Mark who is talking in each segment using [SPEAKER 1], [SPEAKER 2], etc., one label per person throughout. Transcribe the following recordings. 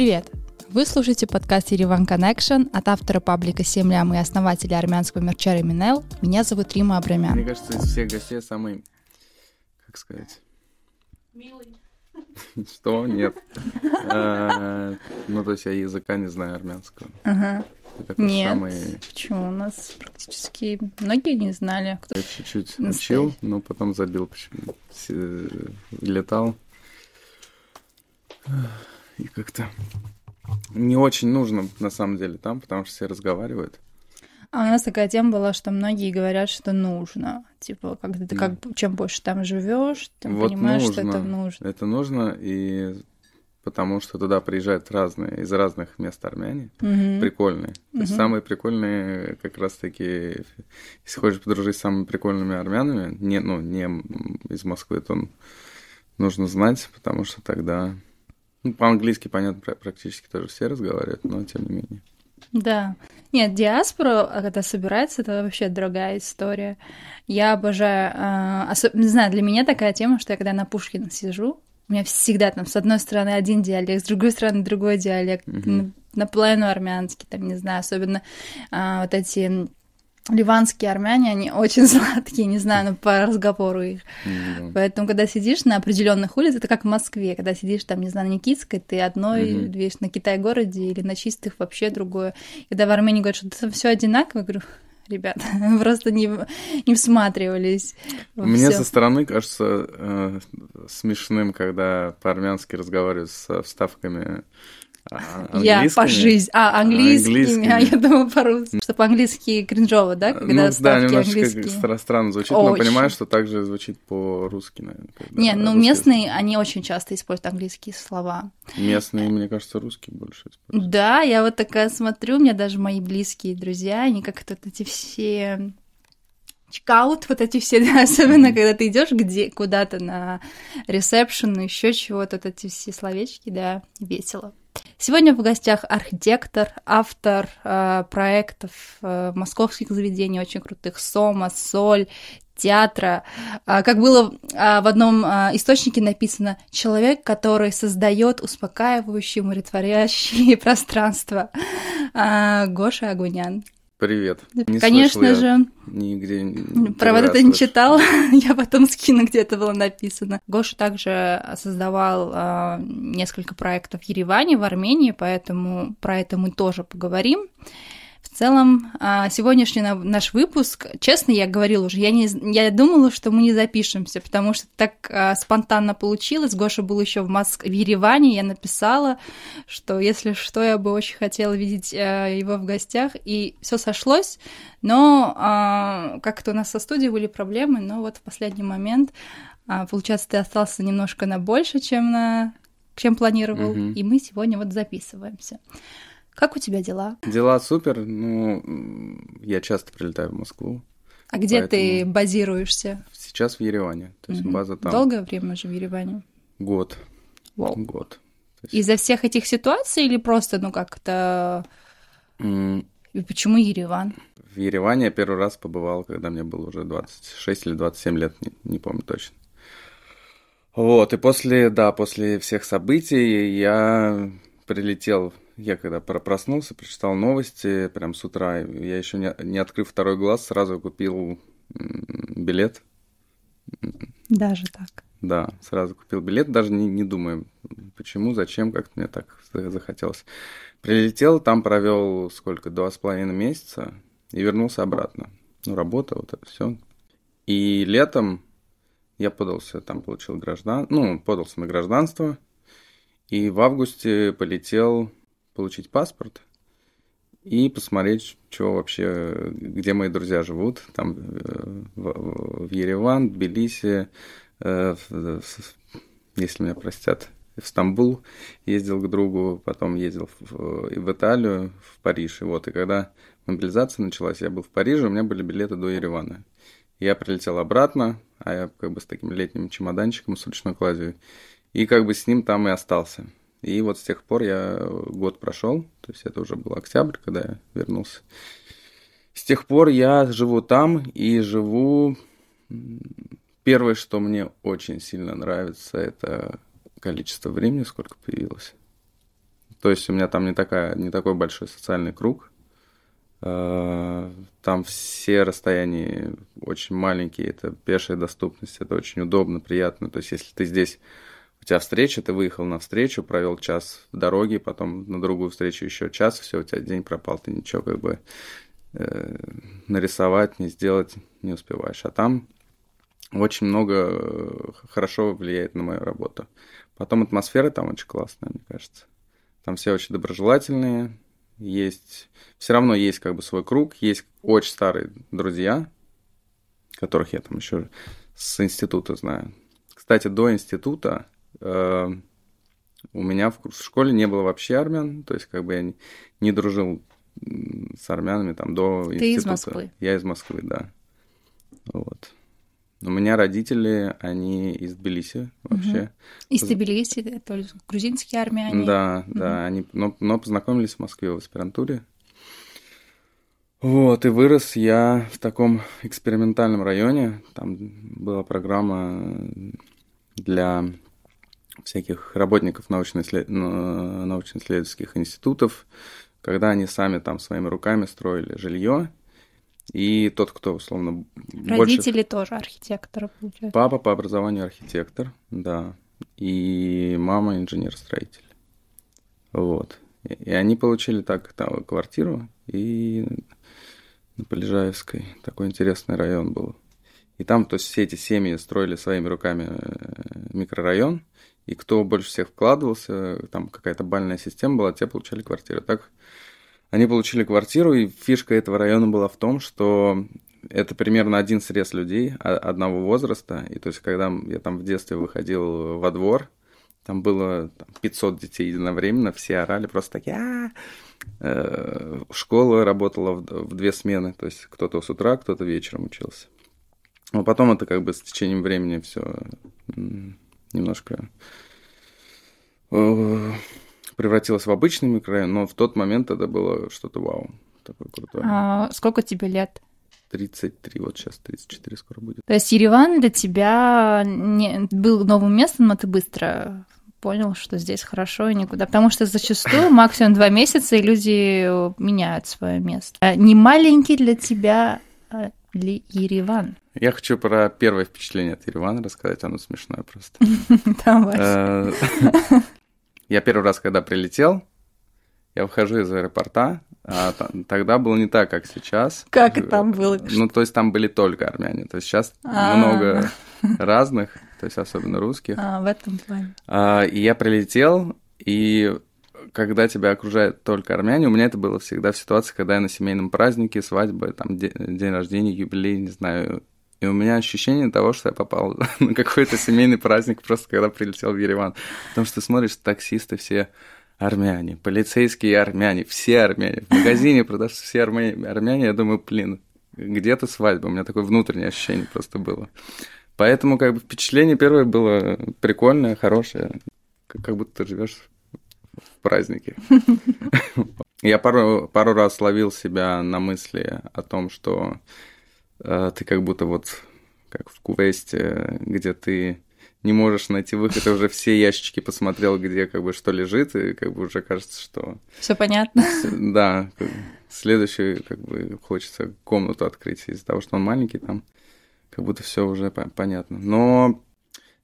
[SPEAKER 1] Привет! Вы слушаете подкаст Ереван Connection от автора паблика «Семлям» и основателя армянского мерча Реминел. Меня зовут Рима Абрамян.
[SPEAKER 2] Мне кажется, из всех гостей самый, как сказать...
[SPEAKER 1] Милый.
[SPEAKER 2] Что? Нет. А, Ну, то есть я языка не знаю армянского.
[SPEAKER 1] Нет. Почему? У нас практически многие не знали. Кто...
[SPEAKER 2] Я чуть-чуть учил, но потом забил почему Летал. И как-то не очень нужно на самом деле там, потому что все разговаривают.
[SPEAKER 1] А у нас такая тема была, что многие говорят, что нужно. Типа, когда ты как, чем больше там живешь, ты
[SPEAKER 2] Вот
[SPEAKER 1] понимаешь, что
[SPEAKER 2] нужно.
[SPEAKER 1] это нужно.
[SPEAKER 2] Это нужно, и потому что туда приезжают разные, из разных мест армяне.
[SPEAKER 1] Мгм.
[SPEAKER 2] прикольные. То есть самые прикольные как раз-таки, если хочешь подружить с самыми прикольными армянами, не, ну, не из Москвы, то нужно знать, потому что тогда... Ну, по-английски, понятно, пра- практически тоже все разговаривают, но тем не менее.
[SPEAKER 1] Да. Нет, диаспора, когда собирается, это вообще другая история. Я обожаю... а, осо- Не знаю, для меня такая тема, что я когда на Пушкина сижу, у меня всегда там с одной стороны один диалект, с другой стороны другой диалект, на- наполовину армянский, там, не знаю, особенно а, вот эти ливанские армяне, они очень сладкие, не знаю, ну, по разговору их.
[SPEAKER 2] М,
[SPEAKER 1] Поэтому, когда сидишь на определенных улицах, это как в Москве, когда сидишь там, не знаю, на Никитской, ты одной
[SPEAKER 2] Мгм.
[SPEAKER 1] видишь на Китай-городе или на чистых вообще другое. Когда в Армении говорят, что это все одинаково, я говорю, ребят, вы просто не, не всматривались
[SPEAKER 2] Мне
[SPEAKER 1] всё».
[SPEAKER 2] со стороны кажется э, смешным, когда по-армянски разговаривают со вставками а,
[SPEAKER 1] Я по жизни. А, английскими,
[SPEAKER 2] Английскими.
[SPEAKER 1] а я думала по-русски. Что по-английски кринжово, да, когда
[SPEAKER 2] ну, да,
[SPEAKER 1] ставки
[SPEAKER 2] немножечко
[SPEAKER 1] английские?
[SPEAKER 2] стра- странно звучит, но
[SPEAKER 1] Очень.
[SPEAKER 2] понимаю, что также звучит по-русски, наверное.
[SPEAKER 1] Не, ну
[SPEAKER 2] русский-
[SPEAKER 1] местные, они очень часто используют английские слова.
[SPEAKER 2] Местные, мне кажется, русские больше используют.
[SPEAKER 1] Да, я вот такая смотрю, у меня даже мои близкие друзья, они как-то вот эти все чекаут, вот эти все, да, особенно когда ты идешь где куда-то на ресепшн, еще чего-то, вот эти все словечки, да, весело. Сегодня в гостях архитектор, автор э, проектов э, московских заведений очень крутых Сома, Соль, театра. А, как было а, в одном а, источнике написано, человек, который создает успокаивающие, умиротворящие пространства. А, Гоша Агунян.
[SPEAKER 2] Привет. Не
[SPEAKER 1] Конечно же,
[SPEAKER 2] Нигде.
[SPEAKER 1] про вот это не читала, я потом скину, где это было написано. Гоша также создавал а, несколько проектов в Ереване, в Армении, поэтому про это мы тоже поговорим. В целом, а, сегодняшний на- наш выпуск, честно, я говорила уже, я, не, я думала, что мы не запишемся, потому что так а, спонтанно получилось. Гоша был еще в, Моск... в Ереване, я написала, что если что, я бы очень хотела видеть а, его в гостях, и все сошлось. Но а, как-то у нас со студией были проблемы, но вот в последний момент, получается, ты остался немножко на больше, чем на чем планировал,
[SPEAKER 2] Мгм.
[SPEAKER 1] и мы сегодня вот записываемся. Как у тебя дела?
[SPEAKER 2] Дела супер. Ну, я часто прилетаю в Москву.
[SPEAKER 1] А где ты базируешься?
[SPEAKER 2] Сейчас в Ереване. То есть
[SPEAKER 1] Мгм.
[SPEAKER 2] база там
[SPEAKER 1] Долгое время уже в Ереване?
[SPEAKER 2] год.
[SPEAKER 1] Вау.
[SPEAKER 2] Год. Есть,
[SPEAKER 1] Из-за всех этих ситуаций или просто, ну, как-то...
[SPEAKER 2] м,
[SPEAKER 1] И почему Ереван?
[SPEAKER 2] В Ереване я первый раз побывал, когда мне было уже 26 или 27 лет, не, не помню точно. Вот, и после, да, после всех событий я прилетел, я когда про- проснулся, прочитал новости прям с утра, я еще не, не открыв второй глаз, сразу купил билет,
[SPEAKER 1] Даже так.
[SPEAKER 2] да, сразу купил билет, даже не, не думая, почему, зачем, как-то мне так за- захотелось. Прилетел, там провел сколько, два с половиной месяца и вернулся обратно. Ну, работа, вот это все. И летом я подался, там получил граждан, ну, подался на гражданство, и в августе полетел получить паспорт и посмотреть, что вообще, где мои друзья живут, там э, в, в Ереван, Тбилиси, э, в- в- если меня простят, в Стамбул ездил к другу, потом ездил в, и в Италию, в Париж. И вот, и когда мобилизация началась, я был в Париже, у меня были билеты до Еревана. Я прилетел обратно, а я как бы с таким летним чемоданчиком с ручной кладью, и как бы с ним там и остался. И вот с тех пор я год прошел, то есть это уже был октябрь, когда я вернулся. С тех пор я живу там и живу... Первое, что мне очень сильно нравится, это количество времени, сколько появилось. То есть у меня там не, такая, не такой большой социальный круг. Э, там все расстояния очень маленькие, это пешая доступность, это очень удобно, приятно. То есть если ты здесь, у тебя встреча, ты выехал на встречу, провел час в дороге, потом на другую встречу еще час, все, у тебя день пропал, ты ничего как бы э, нарисовать, не сделать не успеваешь. А там очень много э, хорошо влияет на мою работу. Потом атмосфера там очень классная, мне кажется. Там все очень доброжелательные, есть... Все равно есть как бы свой круг, есть очень старые друзья, которых я там еще с института знаю. Кстати, до института у меня в, школе не было вообще армян, то есть как бы я не, не дружил с армянами там до
[SPEAKER 1] Ты
[SPEAKER 2] института.
[SPEAKER 1] из Москвы?
[SPEAKER 2] Я из Москвы, да. Вот. У меня родители, они из Тбилиси вообще.
[SPEAKER 1] Угу. Из Тбилиси, то есть грузинские армяне?
[SPEAKER 2] Да, угу. да, они, но, но познакомились в Москве в аспирантуре. Вот, и вырос я в таком экспериментальном районе. Там была программа для всяких работников научно-исследовательских институтов, когда они сами там своими руками строили жилье, и тот, кто, условно,
[SPEAKER 1] Родители больше... тоже архитекторы, получается.
[SPEAKER 2] Папа по образованию архитектор, да. И мама инженер-строитель. Вот. И они получили так там, квартиру, и на Полежаевской такой интересный район был. И там, то есть, все эти семьи строили своими руками э, микрорайон, и кто больше всех вкладывался, там какая-то бальная система была, те получали квартиры. Так они получили квартиру, и фишка этого района была в том, что это примерно один срез людей одного возраста. И то есть, когда я там в детстве выходил во двор, там было там, 500 детей единовременно, все орали просто такие а Школа работала в две смены, то есть кто-то с утра, кто-то вечером учился. Но потом это как бы с течением времени все немножко э, превратилась в обычный микрорайон, но в тот момент это было что-то вау, такое крутое.
[SPEAKER 1] А, сколько тебе лет?
[SPEAKER 2] 33, вот сейчас 34 скоро будет.
[SPEAKER 1] То есть Ереван для тебя не, был новым местом, но ты быстро понял, что здесь хорошо и никуда. Потому что зачастую максимум два месяца, и люди меняют свое место. А не маленький для тебя а ли Ереван?
[SPEAKER 2] Я хочу про первое впечатление от Еревана рассказать, оно смешное просто.
[SPEAKER 1] Давай.
[SPEAKER 2] Э, я первый раз, когда прилетел, я выхожу из аэропорта, а тогда было не так, как сейчас.
[SPEAKER 1] Как там было?
[SPEAKER 2] Ну, то есть там были только армяне. То есть сейчас А-а-а. много разных, то есть особенно русских.
[SPEAKER 1] А, в этом плане.
[SPEAKER 2] А, и я прилетел, и когда тебя окружают только армяне, у меня это было всегда в ситуации, когда я на семейном празднике, свадьбе, там, день рождения, юбилей, не знаю, и у меня ощущение того, что я попал на какой-то семейный праздник просто когда прилетел в Ереван. Потому что смотришь, таксисты все армяне, полицейские армяне, все армяне. В магазине продавцы все армяне, армяне. Я думаю, блин, где-то свадьба. У меня такое внутреннее ощущение просто было. Поэтому как бы впечатление первое было прикольное, хорошее. Как будто ты живешь в празднике. Я пару, пару раз ловил себя на мысли о том, что ты как будто вот как в квесте, где ты не можешь найти выход, и уже все ящички посмотрел, где как бы что лежит, и как бы уже кажется, что...
[SPEAKER 1] Все понятно.
[SPEAKER 2] Да, следующий как бы хочется комнату открыть из-за того, что он маленький, там как будто все уже понятно. Но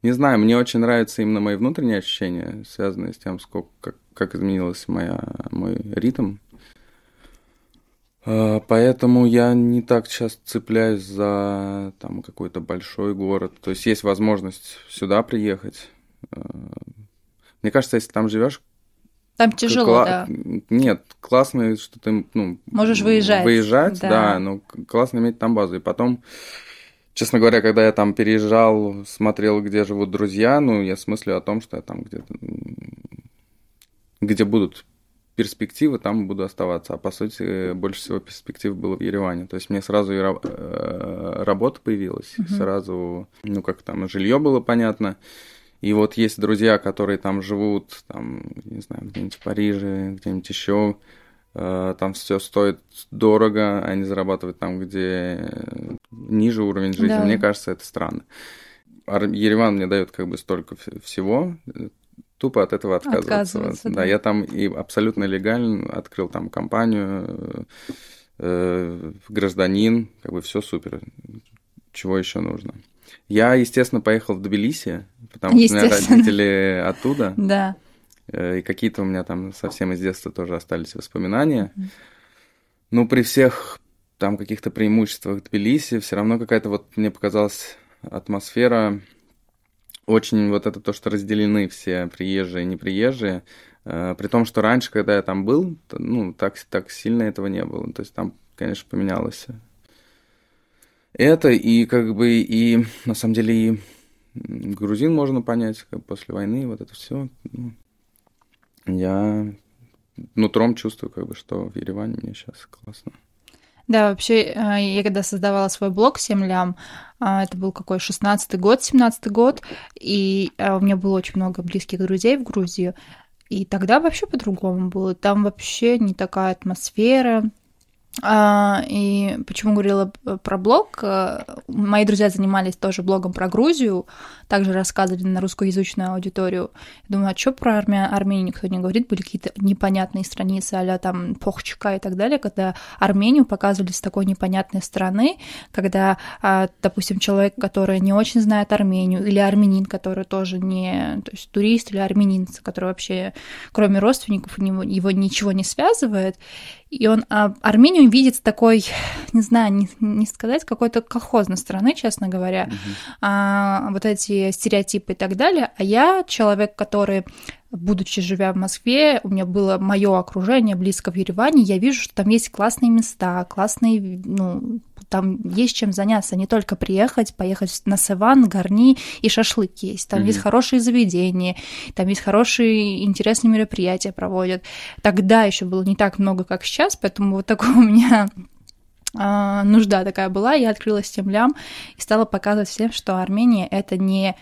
[SPEAKER 2] не знаю, мне очень нравятся именно мои внутренние ощущения, связанные с тем, сколько, как, как изменилась моя, мой ритм а, поэтому я не так часто цепляюсь за там какой-то большой город. То есть есть возможность сюда приехать. А, мне кажется, если там живешь,
[SPEAKER 1] там тяжело, кла- да.
[SPEAKER 2] Нет, классно, что ты ну,
[SPEAKER 1] можешь выезжать.
[SPEAKER 2] Выезжать, да. да, но классно иметь там базу. И потом, честно говоря, когда я там переезжал, смотрел, где живут друзья, ну, я смыслю о том, что я там где-то где будут перспективы, там буду оставаться. А по сути, больше всего перспектив было в Ереване. То есть мне сразу и э, работа появилась, угу. сразу, ну как там, жилье было понятно. И вот есть друзья, которые там живут, там, не знаю, где-нибудь в Париже, где-нибудь еще, э, там все стоит дорого, а они зарабатывают там, где ниже уровень жизни. Да. Мне кажется, это странно. Ереван мне дает как бы столько всего, тупо от этого отказываться. отказываться да. да, я там и абсолютно легально открыл там компанию, э, гражданин, как бы все супер. Чего еще нужно? Я, естественно, поехал в Тбилиси, потому что у меня родители оттуда.
[SPEAKER 1] Да.
[SPEAKER 2] Э, и какие-то у меня там совсем из детства тоже остались воспоминания. Ну, при всех там каких-то преимуществах Тбилиси, все равно какая-то вот мне показалась атмосфера очень вот это то, что разделены все приезжие и неприезжие, э, при том, что раньше, когда я там был, ну, так, так сильно этого не было. То есть там, конечно, поменялось это, и как бы, и на самом деле и грузин можно понять, как после войны, вот это все. Ну, я нутром чувствую, как бы, что в Ереване мне сейчас классно.
[SPEAKER 1] Да, вообще, э, я когда создавала свой блог «Семь лям», а, это был какой, 16-й год, 17-й год, и э, у меня было очень много близких друзей в Грузию, и тогда вообще по-другому было. Там вообще не такая атмосфера, и почему говорила про блог? Э, мои друзья занимались тоже блогом про Грузию, также рассказывали на русскоязычную аудиторию. Думаю, а что про Армя... Армению никто не говорит? Были какие-то непонятные страницы а там Похчика и так далее, когда Армению показывали с такой непонятной стороны, когда, а, допустим, человек, который не очень знает Армению, или армянин, который тоже не, то есть турист или армянин, который вообще, кроме родственников, его ничего не связывает, и он а, Армению видит такой, не знаю, не, не сказать, какой-то колхозной стороны, честно говоря, угу. а, вот эти стереотипы и так далее. А я человек, который будучи живя в Москве, у меня было мое окружение близко в Ереване, я вижу, что там есть классные места, классные, ну, там есть чем заняться, не только приехать, поехать на Севан, Горни и шашлык есть. Там mm-hmm. есть хорошие заведения, там есть хорошие интересные мероприятия проводят. Тогда еще было не так много, как сейчас, поэтому вот такой у меня а, нужда такая была, я открыла лям и стала показывать всем, что Армения это не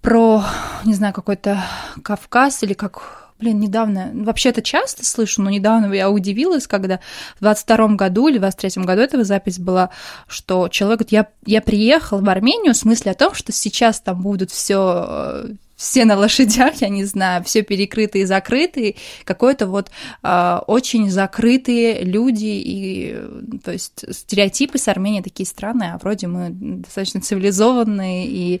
[SPEAKER 1] про, не знаю, какой-то Кавказ или как Блин, недавно, вообще это часто слышу, но недавно я удивилась, когда в 22 году или в 23 году этого запись была, что человек говорит, я, я приехал в Армению в смысле о том, что сейчас там будут все все на лошадях, я не знаю, все перекрытые и закрытые, какой-то вот э, очень закрытые люди, и то есть стереотипы с Арменией такие странные, а вроде мы достаточно цивилизованные и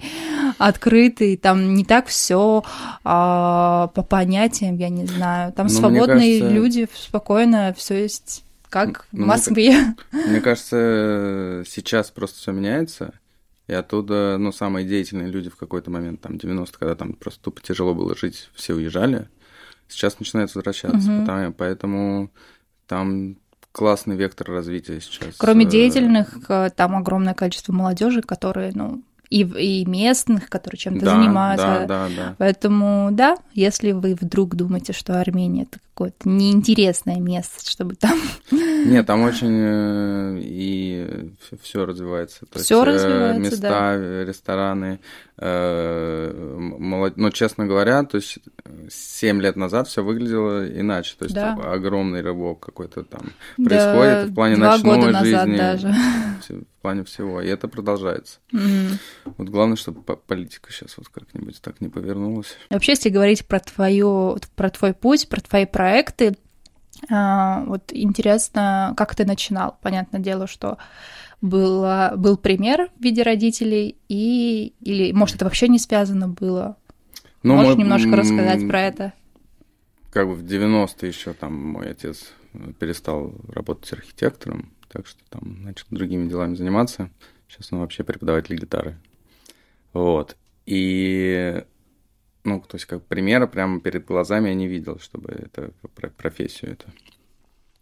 [SPEAKER 1] открытые, там не так все э, по понятиям, я не знаю, там ну, свободные кажется... люди, спокойно все есть как ну, в Москве.
[SPEAKER 2] Мне, мне кажется, сейчас просто все меняется. И оттуда, ну, самые деятельные люди в какой-то момент, там, 90 когда там просто тупо тяжело было жить, все уезжали. Сейчас начинают возвращаться, угу. потому, поэтому там классный вектор развития сейчас.
[SPEAKER 1] Кроме э, деятельных, э, там огромное количество молодежи, которые, ну, и, и местных, которые чем-то да, занимаются. Да, да, да. Поэтому, да, если вы вдруг думаете, что Армения это какое-то неинтересное место, чтобы там...
[SPEAKER 2] Нет, там очень э, и все развивается.
[SPEAKER 1] Все э, развивается,
[SPEAKER 2] Места,
[SPEAKER 1] да.
[SPEAKER 2] рестораны. Э, молод... Ну, честно говоря, то есть 7 лет назад все выглядело иначе. То есть да. огромный рывок какой-то там да, происходит в плане ночной года жизни. даже. В плане всего. И это продолжается. Mm. Вот главное, чтобы политика сейчас вот как-нибудь так не повернулась.
[SPEAKER 1] Вообще, если говорить про твою, про твой путь, про твои проекты, а, вот интересно, как ты начинал. Понятное дело, что был, был пример в виде родителей, и, или, может, это вообще не связано было? Ну, Можешь мой, немножко рассказать про это?
[SPEAKER 2] Как бы в 90-е еще там мой отец перестал работать архитектором, так что там начал другими делами заниматься. Сейчас он вообще преподаватель гитары. Вот. И, ну, то есть, как примера прямо перед глазами я не видел, чтобы это про профессию это.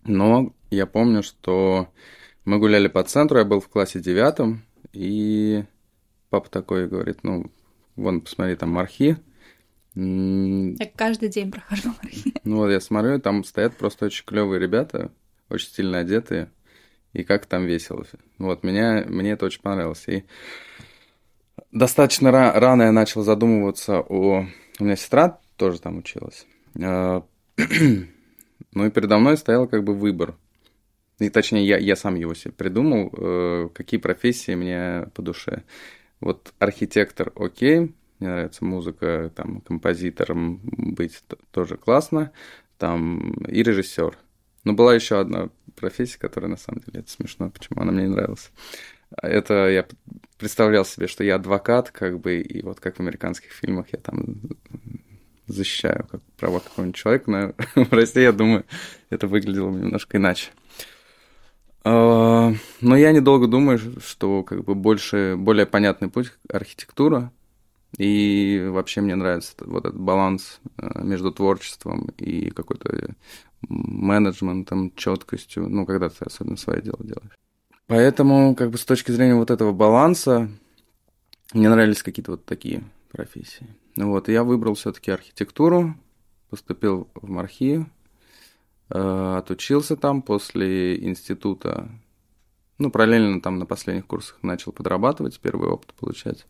[SPEAKER 2] Но я помню, что мы гуляли по центру, я был в классе девятом, и папа такой говорит, ну, вон, посмотри, там мархи.
[SPEAKER 1] Я каждый день прохожу мархи.
[SPEAKER 2] Ну вот я смотрю, там стоят просто очень клевые ребята, очень стильно одетые, и как там весело. Вот, меня, мне это очень понравилось. И достаточно ра- рано я начал задумываться о... У меня сестра тоже там училась. А, ну и передо мной стоял как бы выбор. И точнее, я, я сам его себе придумал, э, какие профессии мне по душе. Вот архитектор окей, мне нравится музыка, там, композитором быть тоже классно, там, и режиссер. Но была еще одна профессия, которая на самом деле это смешно, почему она мне не нравилась. Это я представлял себе, что я адвокат, как бы, и вот как в американских фильмах я там защищаю как права какого-нибудь человека, но в России, я думаю, это выглядело немножко иначе. А, но я недолго думаю, что как бы больше, более понятный путь архитектура, и вообще мне нравится вот этот баланс э, между творчеством и какой-то менеджментом, четкостью, ну, когда ты особенно свое дело делаешь. Поэтому, как бы с точки зрения вот этого баланса, мне нравились какие-то вот такие профессии. Ну вот, я выбрал все-таки архитектуру, поступил в Мархи, э, отучился там после института. Ну, параллельно там на последних курсах начал подрабатывать, первый опыт получать.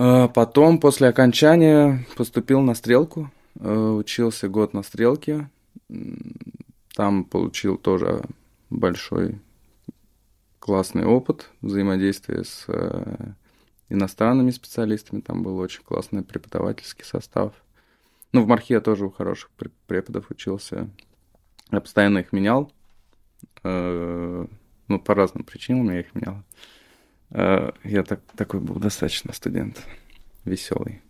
[SPEAKER 2] Э, потом, после окончания, поступил на стрелку, э, учился год на стрелке. Там получил тоже большой классный опыт взаимодействия с э, иностранными специалистами. Там был очень классный преподавательский состав. Ну, в Мархе я тоже у хороших преподов учился. Я постоянно их менял. Ну, по разным причинам я их менял. Э, я так, такой был достаточно студент, веселый.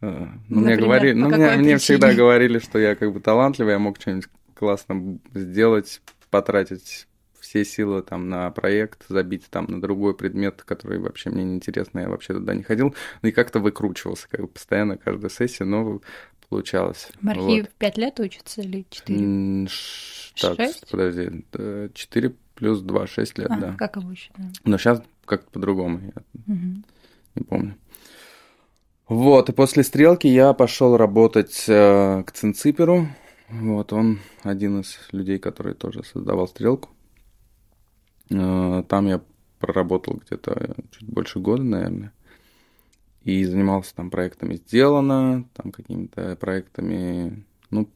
[SPEAKER 2] Э, ну, мне, говорили, ну, мне, мне всегда говорили, что я как бы талантливый, я мог что-нибудь классно сделать, потратить все силы там на проект, забить там на другой предмет, который вообще мне не интересно, я вообще туда не ходил, ну и как-то выкручивался, как бы постоянно каждая сессия, но получалось.
[SPEAKER 1] Мархи вот. пять лет учится или четыре?
[SPEAKER 2] Так, Шесть? подожди, четыре плюс 2, 6 лет, а, да.
[SPEAKER 1] Как обычно.
[SPEAKER 2] Но сейчас как-то по-другому, я угу. не помню. Вот, и после стрелки я пошел работать э, к Цинциперу. Вот, он один из людей, который тоже создавал стрелку. Э, там я проработал где-то чуть больше года, наверное. И занимался там проектами «Сделано», там какими-то проектами ну,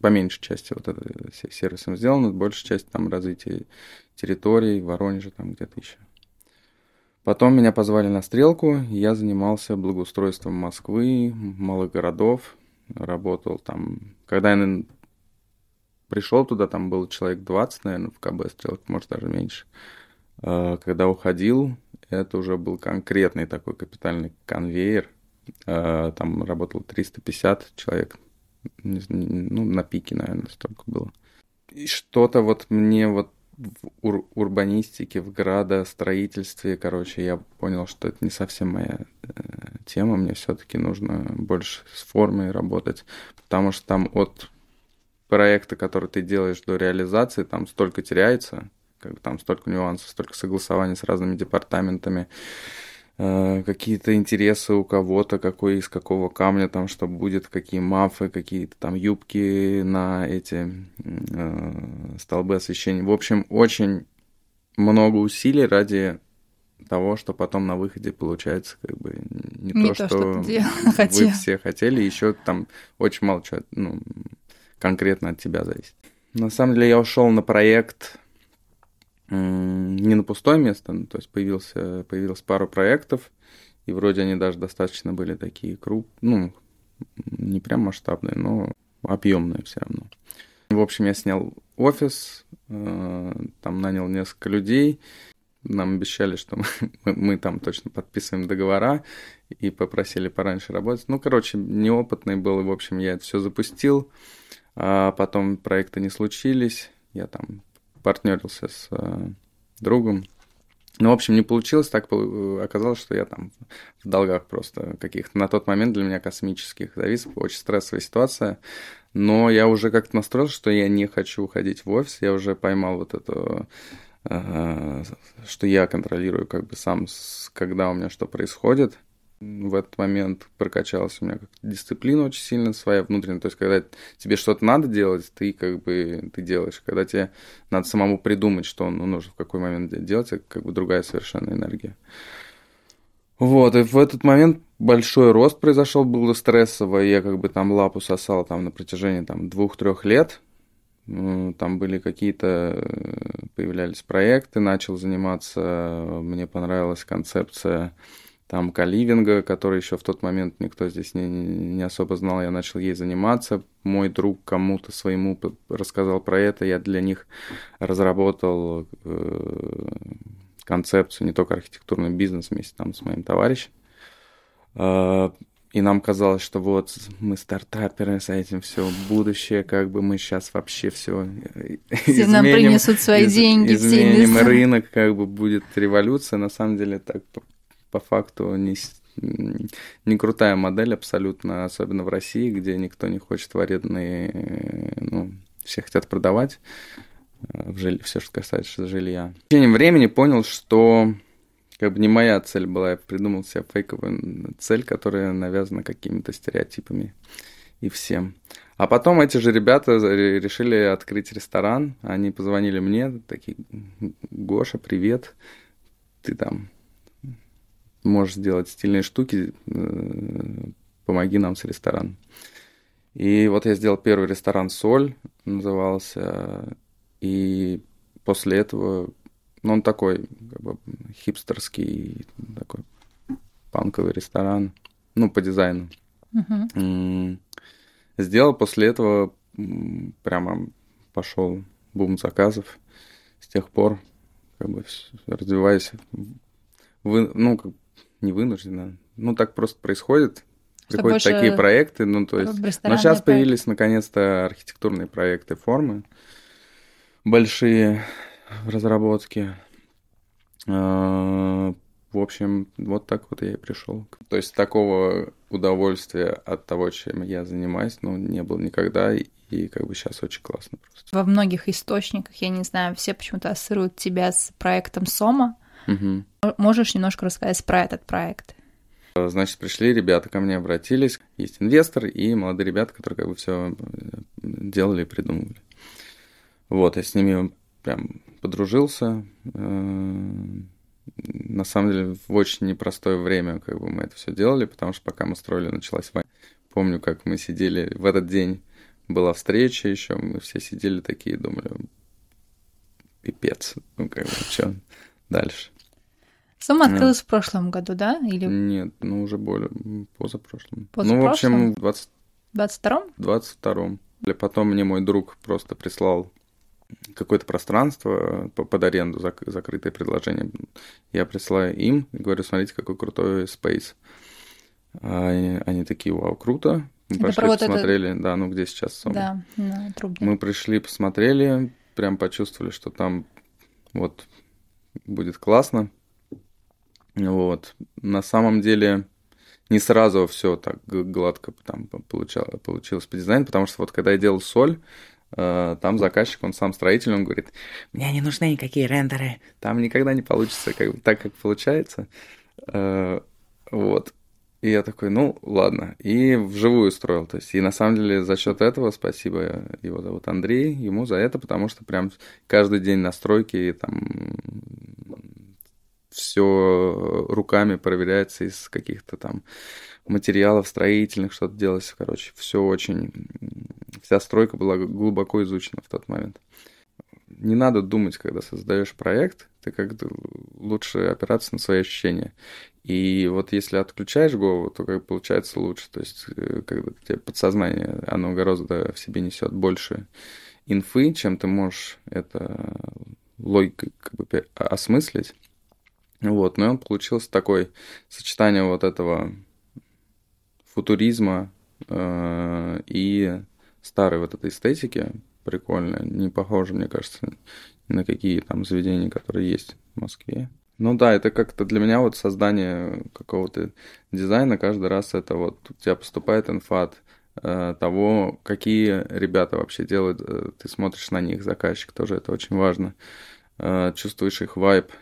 [SPEAKER 2] по меньшей части вот это сервисом сделано, большая часть там развития территорий, Воронеже там где-то еще. Потом меня позвали на стрелку, я занимался благоустройством Москвы, малых городов, работал там. Когда я пришел туда, там был человек 20, наверное, в КБ стрелок, может даже меньше. А, когда уходил, это уже был конкретный такой капитальный конвейер. А, там работало 350 человек ну, на пике, наверное, столько было. И что-то вот мне вот в ур- урбанистике, в градостроительстве, короче, я понял, что это не совсем моя э, тема, мне все-таки нужно больше с формой работать, потому что там от проекта, который ты делаешь до реализации, там столько теряется, как бы там столько нюансов, столько согласований с разными департаментами, какие-то интересы у кого-то, какой из какого камня там что будет, какие мафы, какие-то там юбки на эти э, столбы освещения. В общем, очень много усилий ради того, что потом на выходе получается как бы не, не то, то, что, что вы все хотели, еще там очень мало чего ну, конкретно от тебя зависит. На самом деле я ушел на проект не на пустое место, ну, то есть появился, появилось пару проектов, и вроде они даже достаточно были такие круп, ну, не прям масштабные, но объемные все равно. В общем, я снял офис, э, там нанял несколько людей, нам обещали, что мы, мы там точно подписываем договора и попросили пораньше работать. Ну, короче, неопытный был, и, в общем, я это все запустил, а потом проекты не случились, я там партнерился с э, другом. Ну, в общем, не получилось, так оказалось, что я там в долгах просто каких-то на тот момент для меня космических завис, очень стрессовая ситуация, но я уже как-то настроился, что я не хочу уходить в офис, я уже поймал вот это, э, что я контролирую как бы сам, когда у меня что происходит, в этот момент прокачалась у меня как дисциплина очень сильно своя внутренняя. То есть, когда тебе что-то надо делать, ты как бы ты делаешь. Когда тебе надо самому придумать, что ну, нужно в какой момент делать, это как бы другая совершенно энергия. Вот, и в этот момент большой рост произошел, было стрессово, я как бы там лапу сосал там на протяжении там двух-трех лет, там были какие-то, э, появлялись проекты, начал заниматься, мне понравилась концепция там Каливинга, который еще в тот момент никто здесь не, не особо знал, я начал ей заниматься. Мой друг кому-то своему рассказал про это, я для них разработал э, концепцию, не только архитектурный бизнес вместе там с моим товарищем. Э, и нам казалось, что вот мы стартаперы, с этим все будущее, как бы мы сейчас вообще все
[SPEAKER 1] изменим. нам принесут свои из, деньги.
[SPEAKER 2] Изменим рынок, как бы будет революция. На самом деле так по, факту не, не крутая модель абсолютно, особенно в России, где никто не хочет в арендные, ну, все хотят продавать э, в жиль... все, что касается жилья. В течение времени понял, что как бы не моя цель была, я придумал себе фейковую цель, которая навязана какими-то стереотипами и всем. А потом эти же ребята решили открыть ресторан, они позвонили мне, такие, Гоша, привет, ты там можешь сделать стильные штуки, э, помоги нам с рестораном. И вот я сделал первый ресторан «Соль», назывался, и после этого ну, он такой, как бы, хипстерский, такой панковый ресторан. Ну, по дизайну. Uh-huh. Сделал после этого прямо пошел бум заказов. С тех пор как бы развиваюсь, вы, ну, не вынужденно, ну, так просто происходит. Приходят такие проекты, ну, то есть... Но сейчас проект. появились, наконец-то, архитектурные проекты формы большие, в разработке. А, в общем, вот так вот я и пришел. То есть такого удовольствия от того, чем я занимаюсь, ну, не было никогда, и как бы сейчас очень классно просто.
[SPEAKER 1] Во многих источниках, я не знаю, все почему-то ассоциируют тебя с проектом Сома. Угу. Можешь немножко рассказать про этот проект?
[SPEAKER 2] Значит, пришли ребята ко мне, обратились. Есть инвестор и молодые ребята, которые как бы все э, делали и придумывали. Вот, я с ними прям подружился. Э, на самом деле в очень непростое время как бы мы это все делали, потому что пока мы строили, началась война. Помню, как мы сидели в этот день, была встреча еще, мы все сидели такие, думали, пипец, ну как бы, что дальше.
[SPEAKER 1] Сама открылась ну, в прошлом году, да? Или...
[SPEAKER 2] Нет, ну уже более позапрошлом. позапрошлом? Ну, в общем, в 20...
[SPEAKER 1] 22-м?
[SPEAKER 2] 22-м. Потом мне мой друг просто прислал какое-то пространство под аренду, зак- закрытое предложение. Я присылаю им и говорю, смотрите, какой крутой Space. А они, они такие, вау, круто. Мы это пошли, посмотрели, это... да, ну где сейчас Сом.
[SPEAKER 1] Да, трубе.
[SPEAKER 2] Мы пришли, посмотрели, прям почувствовали, что там вот будет классно. Вот. На самом деле не сразу все так гладко там получалось, получилось по дизайну, потому что вот когда я делал соль, Э, там заказчик, он сам строитель, он говорит, мне не нужны никакие рендеры, там никогда не получится как, так, как получается. Э, вот. И я такой, ну, ладно. И вживую строил. То есть, и на самом деле за счет этого, спасибо, его зовут Андрей, ему за это, потому что прям каждый день настройки там все руками проверяется из каких-то там материалов строительных, что-то делалось. Короче, все очень вся стройка была глубоко изучена в тот момент. Не надо думать, когда создаешь проект, ты как-то лучше опираться на свои ощущения. И вот если отключаешь голову, то как получается лучше. То есть, э, когда тебе подсознание, оно гораздо в себе несет больше инфы, чем ты можешь это логикой как бы осмыслить. Вот, ну и он получился такой сочетание вот этого футуризма э, и старой вот этой эстетики, прикольно, не похоже, мне кажется, на какие там заведения, которые есть в Москве. Ну да, это как-то для меня вот создание какого-то дизайна каждый раз это вот у тебя поступает инфат э, того, какие ребята вообще делают, э, ты смотришь на них, заказчик тоже, это очень важно. Э, чувствуешь их вайб,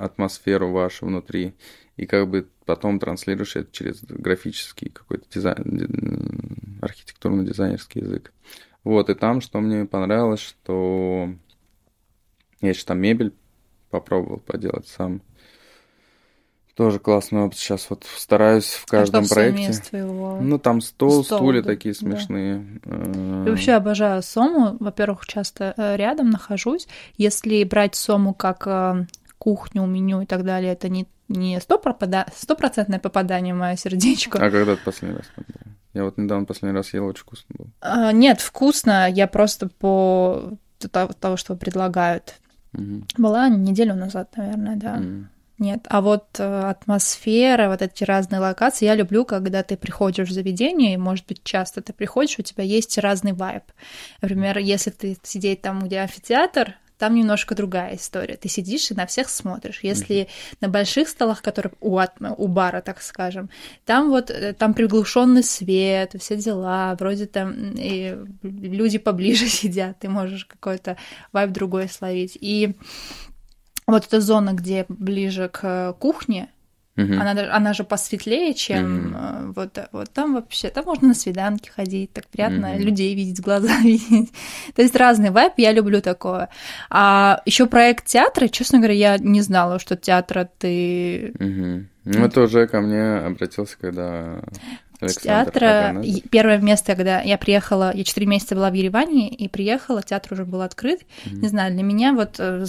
[SPEAKER 2] атмосферу вашу внутри, и как бы потом транслируешь это через графический какой-то дизайн, архитектурно-дизайнерский язык. Вот, и там, что мне понравилось, что я еще там мебель попробовал поделать сам. Тоже классный опыт. Сейчас вот стараюсь в каждом а что проекте.
[SPEAKER 1] Его...
[SPEAKER 2] Ну, там стол, стол стулья да. такие смешные.
[SPEAKER 1] Да. Я вообще обожаю Сому. Во-первых, часто э, рядом нахожусь. Если брать Сому как э, кухню, меню и так далее, это не не стопроцентное попадание в мое сердечко.
[SPEAKER 2] А когда ты последний раз? Я вот недавно последний раз ел, очень вкусно было.
[SPEAKER 1] А, нет, вкусно. Я просто по того, что предлагают. Угу. Была неделю назад, наверное, да. Угу. Нет, а вот э, атмосфера, вот эти разные локации, я люблю, когда ты приходишь в заведение, и, может быть, часто ты приходишь, у тебя есть разный вайб. Например, если ты сидеть там, где амфитеатр, там немножко другая история. Ты сидишь и на всех смотришь. Если mm-hmm. на больших столах, которые у, у бара, так скажем, там вот э, там приглушенный свет, все дела, вроде там и люди поближе сидят, ты можешь какой-то вайб другой словить. И вот эта зона, где ближе к кухне, Угу. Она, она же посветлее, чем угу. вот, вот там вообще, там можно на свиданки ходить, так приятно угу. людей видеть, глаза видеть. То есть разный вайп, я люблю такое. А еще проект театра, честно говоря, я не знала, что театра ты...
[SPEAKER 2] Угу. Ну, это уже ко мне обратился, когда
[SPEAKER 1] Александр театра. Аганес. Первое место, когда я приехала, я четыре месяца была в Ереване и приехала, театр уже был открыт. Mm-hmm. Не знаю, для меня вот э,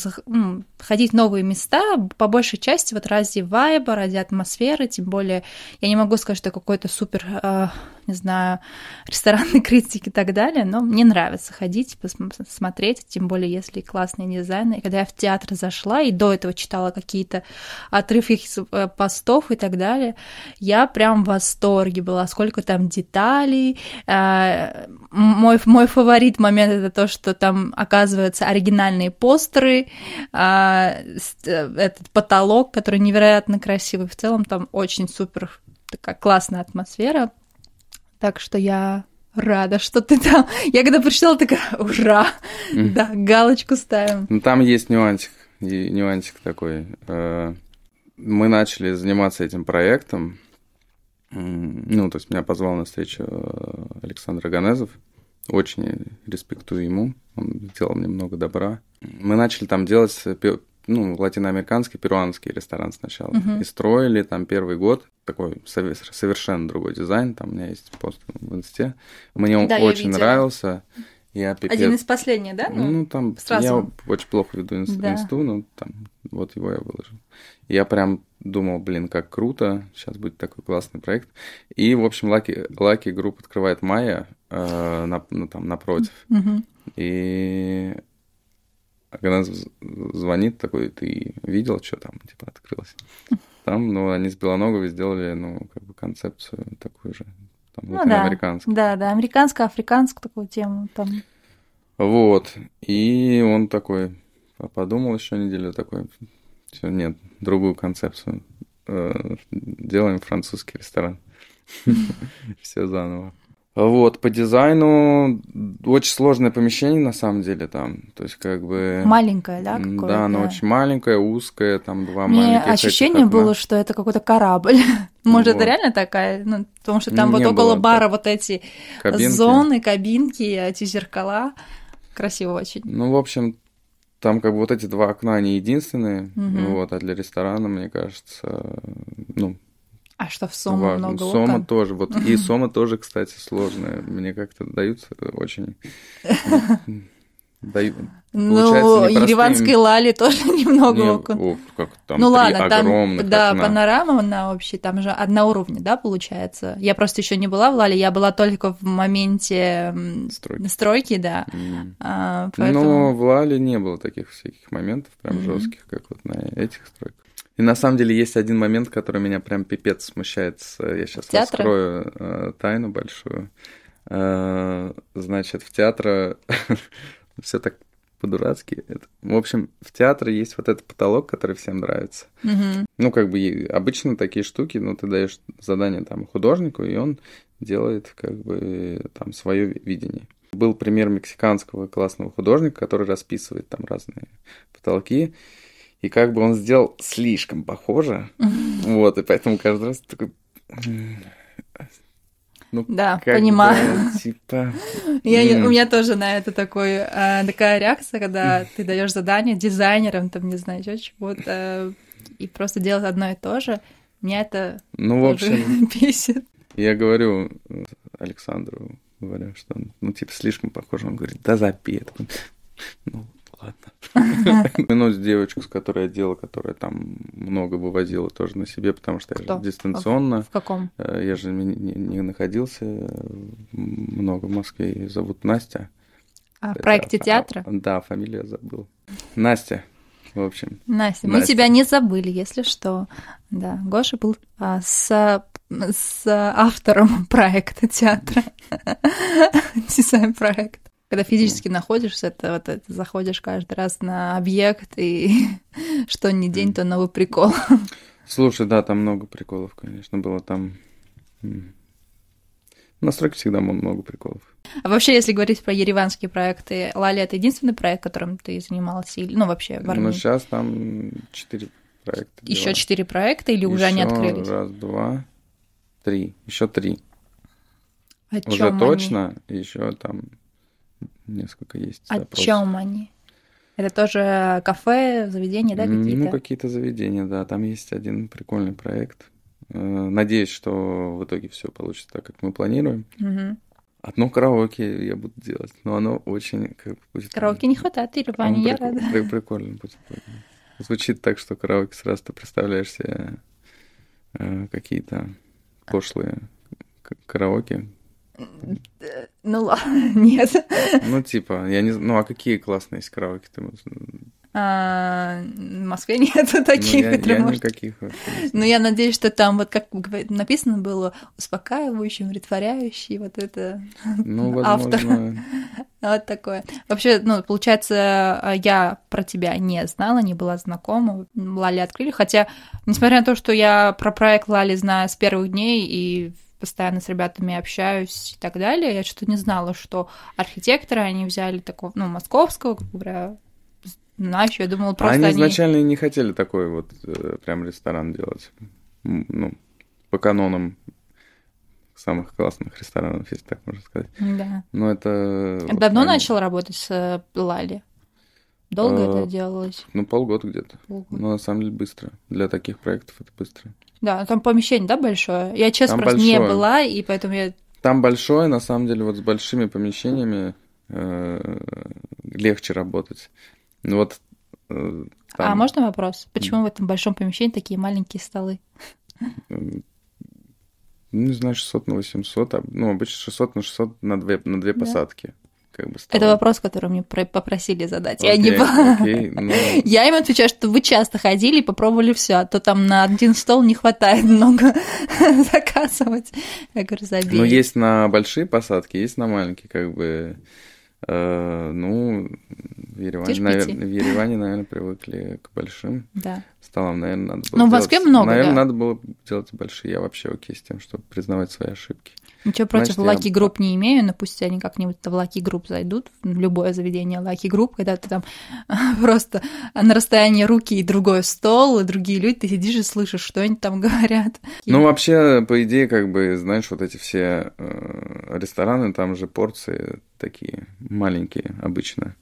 [SPEAKER 1] ходить в новые места, по большей части вот ради вайба, ради атмосферы, тем более я не могу сказать, что какой-то супер э, не знаю, ресторанной критики и так далее, но мне нравится ходить, посмотреть, тем более если классные дизайны. И когда я в театр зашла и до этого читала какие-то отрывки э, постов и так далее, я прям в восторге была, сколько там деталей. Э, мой, мой фаворит момент это то, что там оказываются оригинальные постеры, э, этот потолок, который невероятно красивый. В целом там очень супер такая классная атмосфера. Так что я рада, что ты там. Я когда прочитала, такая, ура! Да, галочку ставим.
[SPEAKER 2] Ну, там есть нюансик, и нюансик такой. Э, мы начали заниматься этим проектом. Ну, то есть меня позвал на встречу э, Александр Аганезов. Очень респектую ему. Он сделал мне много добра. Мы начали там делать ну, латиноамериканский, перуанский ресторан сначала. Uh-huh. И строили там первый год такой совершенно другой дизайн. Там у меня есть пост в инсте. Мне он да, очень нравился.
[SPEAKER 1] Я пипец... Один из последних, да?
[SPEAKER 2] Ну, ну там Сразу. я очень плохо веду инст... да. инсту, но там вот его я выложил. Я прям думал, блин, как круто, сейчас будет такой классный проект. И, в общем, Lucky, Lucky Group открывает Майя э, на, ну, там, напротив. Mm-hmm. И когда звонит такой, ты видел, что там, типа, открылось? Там, ну, они с Белоноговой сделали, ну, как бы концепцию такую же, там, ну,
[SPEAKER 1] латиноамериканскую. Да, да, американско-африканскую такую тему там.
[SPEAKER 2] Вот, и он такой подумал еще неделю такой, все, нет, другую концепцию. Э, делаем французский ресторан. Все заново. Вот, по дизайну очень сложное помещение на самом деле там. То есть как бы...
[SPEAKER 1] Маленькое, да? Какое-то?
[SPEAKER 2] Да, оно очень маленькое, узкое, там два
[SPEAKER 1] Мне
[SPEAKER 2] маленьких
[SPEAKER 1] ощущение было, что это какой-то корабль. Может, вот. это реально такая? Ну, потому что там Не вот около бара так. вот эти кабинки. зоны, кабинки, эти зеркала. Красиво очень.
[SPEAKER 2] Ну, в общем, там как бы вот эти два окна, они единственные. Угу. Вот, а для ресторана, мне кажется, ну,
[SPEAKER 1] а что в Сома Важно. много
[SPEAKER 2] Сома окон? тоже. Вот и Сома тоже, кстати, сложная. Мне как-то даются очень...
[SPEAKER 1] Дают, ну, Ереванской Лали тоже немного не, окон. О,
[SPEAKER 2] как там ну ладно, там,
[SPEAKER 1] да, окна. панорама, она вообще, там же одна уровня, да, получается. Я просто еще не была в Лале, я была только в моменте стройки, стройки да. Mm.
[SPEAKER 2] А, поэтому... Но в Лале не было таких всяких моментов прям mm-hmm. жестких, как вот на этих стройках. И на самом деле есть один момент, который меня прям пипец смущает. Я сейчас Театра? раскрою э, тайну большую. Э, значит, в театре все так по-дурацки. В общем, в театре есть вот этот потолок, который всем нравится. Угу. Ну, как бы обычно такие штуки, ну, ты даешь задание там художнику, и он делает как бы там свое видение. Был пример мексиканского классного художника, который расписывает там разные потолки. И как бы он сделал слишком похоже. Вот, и поэтому каждый раз такой...
[SPEAKER 1] Ну, да, понимаю. Бы, типа... Я, у меня тоже на это такой, э, такая реакция, когда ты даешь задание дизайнерам, там, не знаю, что чего-то, и просто делать одно и то же. Меня это ну, в общем, бесит.
[SPEAKER 2] Я говорю Александру, говорю, что он, ну, типа, слишком похож. Он говорит, да забей. Ну, ладно. Минус девочку, с которой я делал, которая там много вывозила тоже на себе, потому что я же дистанционно.
[SPEAKER 1] В каком?
[SPEAKER 2] Э, я же не находился много в Москве. Ее зовут Настя.
[SPEAKER 1] А в проекте театра?
[SPEAKER 2] Да, фамилию я забыл. Настя. В общем.
[SPEAKER 1] Настя, мы тебя не забыли, если что. Да, Гоша был а, с, с автором проекта театра. Дизайн-проект. Когда физически находишься, это вот это заходишь каждый раз на объект, и что не день, то новый прикол.
[SPEAKER 2] Слушай, да, там много приколов, конечно, было там. На стройке всегда много приколов.
[SPEAKER 1] А вообще, если говорить про ереванские проекты, Лали это единственный проект, которым ты занимался, или ну вообще в армии?
[SPEAKER 2] Ну сейчас там четыре проекта.
[SPEAKER 1] Еще четыре проекта или уже они открылись?
[SPEAKER 2] Раз, два, три, еще три.
[SPEAKER 1] О
[SPEAKER 2] уже
[SPEAKER 1] они?
[SPEAKER 2] точно, еще там несколько есть.
[SPEAKER 1] О чем они? Это тоже кафе, заведения, да, какие-то?
[SPEAKER 2] Ну, какие-то заведения, да. Там есть один прикольный проект. Э, надеюсь, что в итоге все получится так, как мы планируем.
[SPEAKER 1] Угу.
[SPEAKER 2] Одно караоке я буду делать, но оно очень как будет...
[SPEAKER 1] Караоке не хватает, Ирина, я
[SPEAKER 2] прикол,
[SPEAKER 1] рада.
[SPEAKER 2] Прикольно будет. Звучит так, что караоке сразу ты представляешь себе э, какие-то пошлые караоке,
[SPEAKER 1] ну ладно, нет.
[SPEAKER 2] Ну, типа, я не знаю, ну а какие классные караоке ты
[SPEAKER 1] а, в Москве нет таких,
[SPEAKER 2] ну, я,
[SPEAKER 1] которые
[SPEAKER 2] я
[SPEAKER 1] может...
[SPEAKER 2] никаких
[SPEAKER 1] Ну, я надеюсь, что там, вот как написано было, успокаивающий, умиротворяющий, вот это
[SPEAKER 2] ну, возможно...
[SPEAKER 1] автор. Вот такое. Вообще, ну, получается, я про тебя не знала, не была знакома. Лали открыли, хотя, несмотря на то, что я про проект Лали знаю с первых дней и постоянно с ребятами общаюсь и так далее, я что-то не знала, что архитекторы, они взяли такого, ну, московского, грубо говоря, знаешь, я думала, просто
[SPEAKER 2] они...
[SPEAKER 1] они
[SPEAKER 2] изначально не хотели такой вот э, прям ресторан делать, ну, по канонам самых классных ресторанов, если так можно сказать.
[SPEAKER 1] Да.
[SPEAKER 2] Но это...
[SPEAKER 1] Давно они... начал работать с э, Лали? Долго это делалось?
[SPEAKER 2] Ну, полгода где-то. Полгода. Но на самом деле быстро. Для таких проектов это быстро.
[SPEAKER 1] Да, там помещение, да, большое? Я, честно, там просто большое. не была, и поэтому я...
[SPEAKER 2] Там большое, на самом деле, вот с большими помещениями э, легче работать. Ну вот... Э,
[SPEAKER 1] там... А можно вопрос? Почему в этом большом помещении такие маленькие столы?
[SPEAKER 2] Ну, не знаю, 600 на 800, а, ну, обычно 600 на 600 на две, на две да. посадки как бы стало.
[SPEAKER 1] Это вопрос, который мне попросили задать. Okay, я не okay, ну... Я им отвечаю, что вы часто ходили и попробовали все, а то там на один стол не хватает много заказывать. Я говорю, забей.
[SPEAKER 2] Ну, есть на большие посадки, есть на маленькие, как бы. Э, ну, в Ереване, наверное, в Ереване, наверное, привыкли к большим
[SPEAKER 1] да.
[SPEAKER 2] Столам. Наверное, надо было
[SPEAKER 1] Ну, в Москве
[SPEAKER 2] делать,
[SPEAKER 1] много,
[SPEAKER 2] Наверное,
[SPEAKER 1] да.
[SPEAKER 2] надо было делать большие. Я вообще окей с тем, чтобы признавать свои ошибки.
[SPEAKER 1] Ничего против Значит, Lucky Group не имею, но пусть они как-нибудь в Lucky Group зайдут, в любое заведение Lucky Group, когда ты там просто на расстоянии руки и другой стол, и другие люди, ты сидишь и слышишь, что они там говорят.
[SPEAKER 2] Ну, вообще, по идее, как бы, знаешь, вот эти все э, рестораны, там же порции такие маленькие обычно.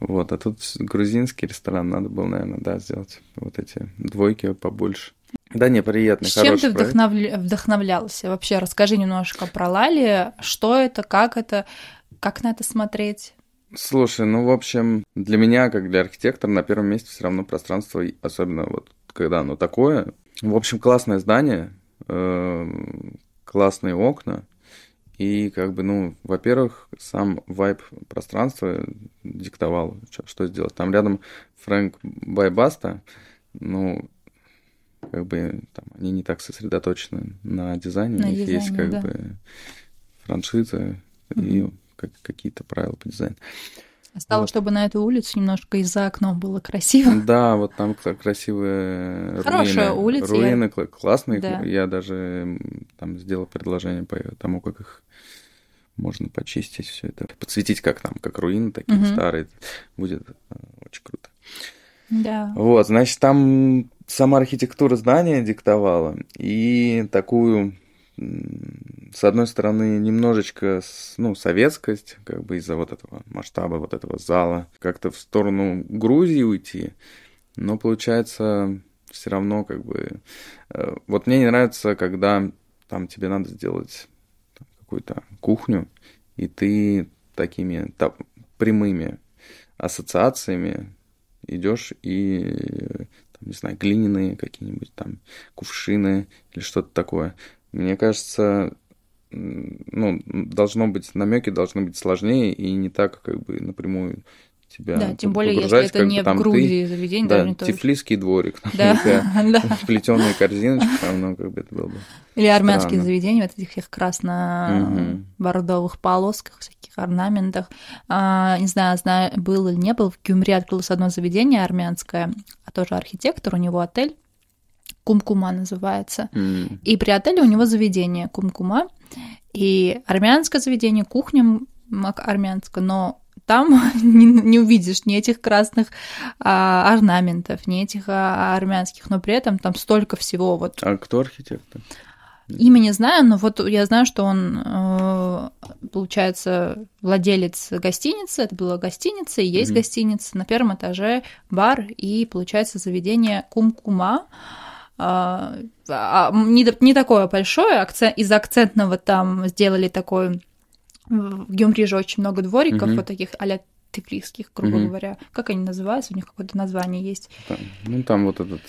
[SPEAKER 2] Вот, а тут грузинский ресторан надо было, наверное, да, сделать вот эти двойки побольше. Да, не, приятный,
[SPEAKER 1] С чем ты вдохновля... вдохновлялся? Вообще, расскажи немножко про Лали, что это, как это, как на это смотреть?
[SPEAKER 2] Слушай, ну, в общем, для меня, как для архитектора, на первом месте все равно пространство, особенно вот когда оно такое. В общем, классное здание, э, классные окна, и как бы, ну, во-первых, сам вайб пространства диктовал, что, что сделать. Там рядом Фрэнк Байбаста, ну, как бы там они не так сосредоточены на дизайне, на у них дизайне, есть как да. бы франшиза угу. и как, какие-то правила по дизайну.
[SPEAKER 1] Осталось, вот. чтобы на эту улицу немножко из-за окна было красиво.
[SPEAKER 2] Да, вот там красивые
[SPEAKER 1] Хорошая
[SPEAKER 2] руины.
[SPEAKER 1] улица.
[SPEAKER 2] Руины я... классные. Да. Я даже там сделал предложение по тому, как их можно почистить все это, подсветить как там, как руины такие угу. старые. Будет э, очень круто.
[SPEAKER 1] Да.
[SPEAKER 2] Вот, значит, там сама архитектура здания диктовала, и такую, с одной стороны, немножечко, ну, советскость, как бы из-за вот этого масштаба вот этого зала, как-то в сторону Грузии уйти, но получается все равно как бы... Э, вот мне не нравится, когда там тебе надо сделать какую-то кухню, и ты такими так, прямыми ассоциациями идешь и, там, не знаю, глиняные какие-нибудь там кувшины или что-то такое. Мне кажется, ну, должно быть, намеки должны быть сложнее и не так, как бы, напрямую тебя
[SPEAKER 1] Да, тем более, если это не в Грузии ты, заведение,
[SPEAKER 2] да,
[SPEAKER 1] даже не
[SPEAKER 2] тифлисский
[SPEAKER 1] то.
[SPEAKER 2] дворик,
[SPEAKER 1] да, да.
[SPEAKER 2] плетеная корзиночка, там, ну, как бы это было бы
[SPEAKER 1] Или армянские странно. заведения в этих красно-бордовых полосках, всяких орнаментах. А, не знаю, знаю, был или не был, в Гюмре открылось одно заведение армянское, а тоже архитектор, у него отель, Кумкума называется.
[SPEAKER 2] Mm.
[SPEAKER 1] И при отеле у него заведение Кумкума, и армянское заведение, кухня армянская, но там не, не увидишь ни этих красных а, орнаментов, ни этих а, армянских, но при этом там столько всего. Вот.
[SPEAKER 2] А кто архитектор?
[SPEAKER 1] Имя не знаю, но вот я знаю, что он, э, получается, владелец гостиницы. Это была гостиница, и есть mm-hmm. гостиница. На первом этаже бар и, получается, заведение Кумкума. А, а, не, не такое большое, акцент, из акцентного там сделали такой в Гюмри же очень много двориков, угу. вот таких а-ля тифлисских, грубо угу. говоря. Как они называются? У них какое-то название есть.
[SPEAKER 2] Там, ну, там вот этот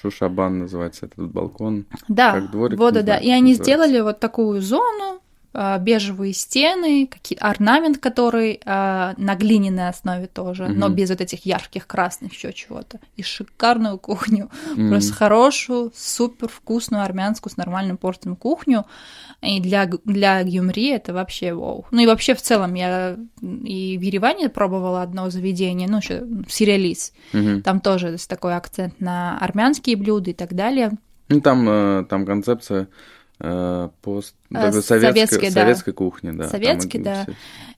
[SPEAKER 2] Шушабан называется, этот балкон.
[SPEAKER 1] Да,
[SPEAKER 2] как дворик,
[SPEAKER 1] вот, да, да. И они называется. сделали вот такую зону, бежевые стены, какие орнамент, который а, на глиняной основе тоже, mm-hmm. но без вот этих ярких красных еще чего-то. И шикарную кухню, mm-hmm. просто хорошую, супер вкусную армянскую с нормальным порцием кухню. И для, для Гюмри это вообще вау. Ну и вообще в целом я и в Ереване пробовала одно заведение, ну еще Сириалис.
[SPEAKER 2] Mm-hmm.
[SPEAKER 1] Там тоже такой акцент на армянские блюда и так далее.
[SPEAKER 2] Ну там, э, там концепция Э, пост
[SPEAKER 1] э, советской,
[SPEAKER 2] советской да. кухни, да.
[SPEAKER 1] Советский, да.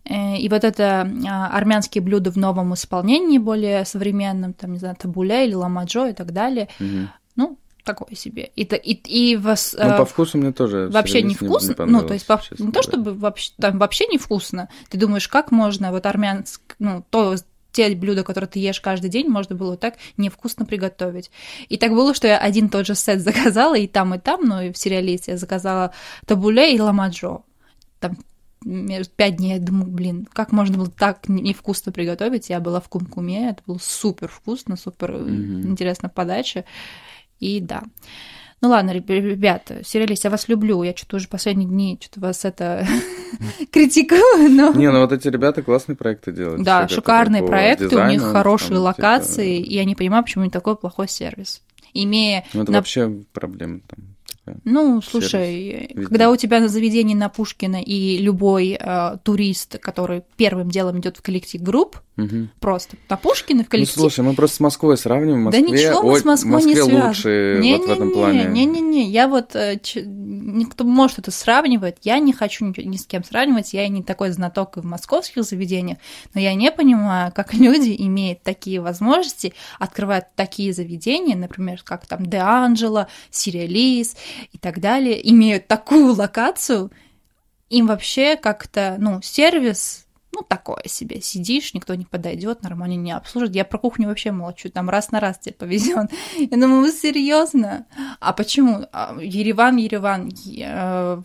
[SPEAKER 1] Э, и вот это а, армянские блюда в новом исполнении, более современном, там, не знаю, табуля или ламаджо и так далее.
[SPEAKER 2] Угу.
[SPEAKER 1] Ну, такое себе. И, и, и вас,
[SPEAKER 2] ну, по вкусу мне тоже
[SPEAKER 1] вообще не вкусно. Не, не ну, то есть, по, не то, чтобы вообще, там вообще не вкусно. Ты думаешь, как можно вот армянск, ну, то те блюда, которые ты ешь каждый день, можно было так невкусно приготовить. И так было, что я один тот же сет заказала и там, и там, ну и в сериалите я заказала табуле и ламаджо. Там пять дней я думаю, блин, как можно было так невкусно приготовить? Я была в кумкуме, это было супер вкусно, супер mm-hmm. интересная подача. И да. Ну ладно, ребята, сериалист, я вас люблю. Я что-то уже последние дни что-то вас это критикую, но...
[SPEAKER 2] Не, ну вот эти ребята классные проекты делают.
[SPEAKER 1] Да, шикарные проекты, у них хорошие локации, и я не понимаю, почему у них такой плохой сервис. Имея...
[SPEAKER 2] Ну это вообще проблема там.
[SPEAKER 1] Ну, слушай, Сервис. когда у тебя на заведении на Пушкина и любой э, турист, который первым делом идет в коллектив групп,
[SPEAKER 2] угу.
[SPEAKER 1] просто на Пушкина в коллектив.
[SPEAKER 2] Ну, слушай, мы просто с Москвой сравниваем. В Москве,
[SPEAKER 1] да ничего мы с Москвой
[SPEAKER 2] Москве
[SPEAKER 1] не связаны.
[SPEAKER 2] лучше
[SPEAKER 1] не,
[SPEAKER 2] вот
[SPEAKER 1] не,
[SPEAKER 2] в этом
[SPEAKER 1] не,
[SPEAKER 2] плане.
[SPEAKER 1] Не-не-не, я вот, э, ч... никто может это сравнивать, я не хочу ни, ни с кем сравнивать, я не такой знаток и в московских заведениях, но я не понимаю, как люди имеют такие возможности, открывают такие заведения, например, как там Де Анджело, Сириалис и так далее, имеют такую локацию, им вообще как-то, ну, сервис, ну, такое себе. Сидишь, никто не подойдет, нормально не обслужит. Я про кухню вообще молчу, там раз на раз тебе повезет. Я думаю, вы серьезно? А почему? А, Ереван, Ереван, э,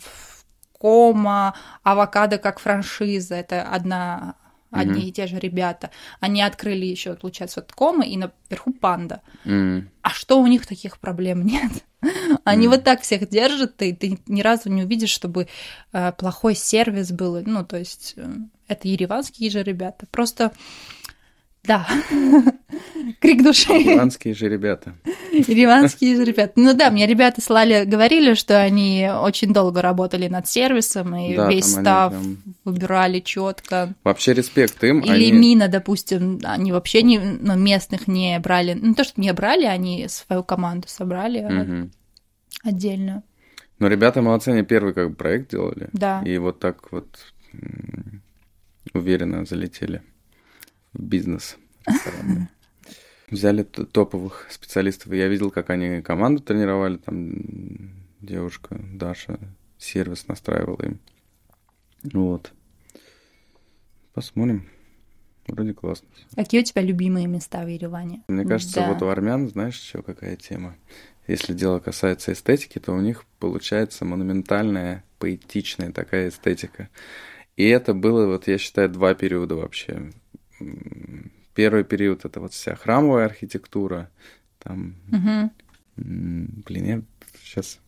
[SPEAKER 1] Кома, авокадо как франшиза, это одна одни mm-hmm. и те же ребята. Они открыли еще, получается, вот Кома и наверху Панда.
[SPEAKER 2] Mm-hmm.
[SPEAKER 1] А что у них таких проблем нет? Они mm. вот так всех держат, и ты ни разу не увидишь, чтобы э, плохой сервис был. Ну, то есть э, это ереванские же ребята. Просто да. Крик души.
[SPEAKER 2] Ереванские же ребята.
[SPEAKER 1] Ереванские же ребята. Ну да, мне ребята слали, говорили, что они очень долго работали над сервисом, и да, весь став прям... выбирали четко.
[SPEAKER 2] Вообще респект им.
[SPEAKER 1] Или они... Мина, допустим, они вообще не, ну, местных не брали. Ну, то, что не брали, они свою команду собрали
[SPEAKER 2] угу.
[SPEAKER 1] отдельно.
[SPEAKER 2] Но ребята молодцы, они первый как бы проект делали.
[SPEAKER 1] Да.
[SPEAKER 2] И вот так вот уверенно залетели в бизнес. Взяли топовых специалистов. Я видел, как они команду тренировали. Там девушка Даша сервис настраивала им. Вот. Посмотрим. Вроде классно.
[SPEAKER 1] Какие у тебя любимые места в Ереване?
[SPEAKER 2] Мне кажется, да. вот у армян, знаешь, еще какая тема? Если дело касается эстетики, то у них получается монументальная, поэтичная такая эстетика. И это было, вот я считаю, два периода вообще первый период это вот вся храмовая архитектура, там, м, блин, я сейчас